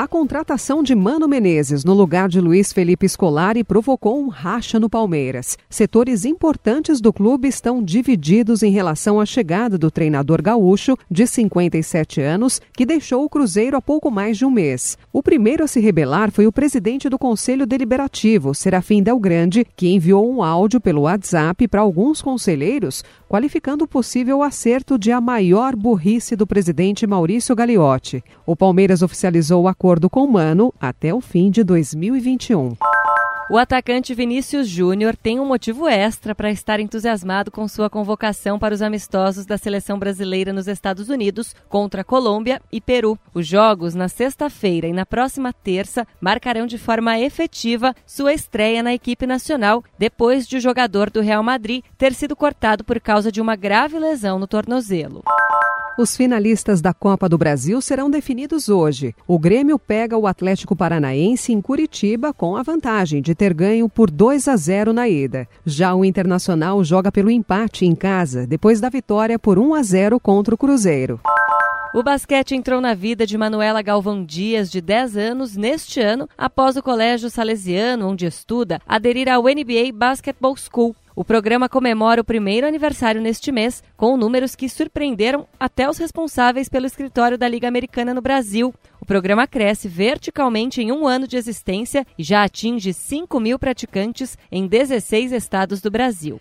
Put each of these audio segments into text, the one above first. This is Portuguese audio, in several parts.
A contratação de Mano Menezes no lugar de Luiz Felipe Scolari provocou um racha no Palmeiras. Setores importantes do clube estão divididos em relação à chegada do treinador gaúcho, de 57 anos, que deixou o Cruzeiro há pouco mais de um mês. O primeiro a se rebelar foi o presidente do Conselho Deliberativo, Serafim Del Grande, que enviou um áudio pelo WhatsApp para alguns conselheiros, qualificando o possível acerto de a maior burrice do presidente Maurício Gagliotti. O Palmeiras oficializou o acordo acordo com o Mano até o fim de 2021. O atacante Vinícius Júnior tem um motivo extra para estar entusiasmado com sua convocação para os amistosos da seleção brasileira nos Estados Unidos contra Colômbia e Peru. Os jogos, na sexta-feira e na próxima terça, marcarão de forma efetiva sua estreia na equipe nacional, depois de o jogador do Real Madrid ter sido cortado por causa de uma grave lesão no tornozelo. Os finalistas da Copa do Brasil serão definidos hoje. O Grêmio pega o Atlético Paranaense em Curitiba com a vantagem de ter ganho por 2 a 0 na ida. Já o Internacional joga pelo empate em casa, depois da vitória por 1 a 0 contra o Cruzeiro. O basquete entrou na vida de Manuela Galvão Dias, de 10 anos, neste ano, após o Colégio Salesiano, onde estuda, aderir ao NBA Basketball School. O programa comemora o primeiro aniversário neste mês, com números que surpreenderam até os responsáveis pelo escritório da Liga Americana no Brasil. O programa cresce verticalmente em um ano de existência e já atinge 5 mil praticantes em 16 estados do Brasil.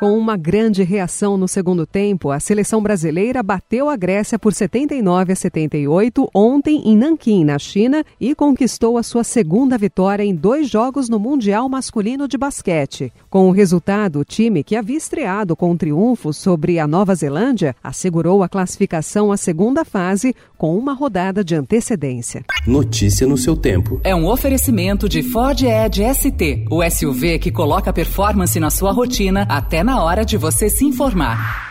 Com uma grande reação no segundo tempo, a seleção brasileira bateu a Grécia por 79 a 78 ontem em Nanquim, na China, e conquistou a sua segunda vitória em dois jogos no Mundial Masculino de Basquete. Com o resultado, o time, que havia estreado com um triunfo sobre a Nova Zelândia, assegurou a classificação à segunda fase com uma rodada de antecedência. Notícia no seu tempo. É um oferecimento de Ford Edge ST, o SUV que coloca performance na sua rotina até na na hora de você se informar.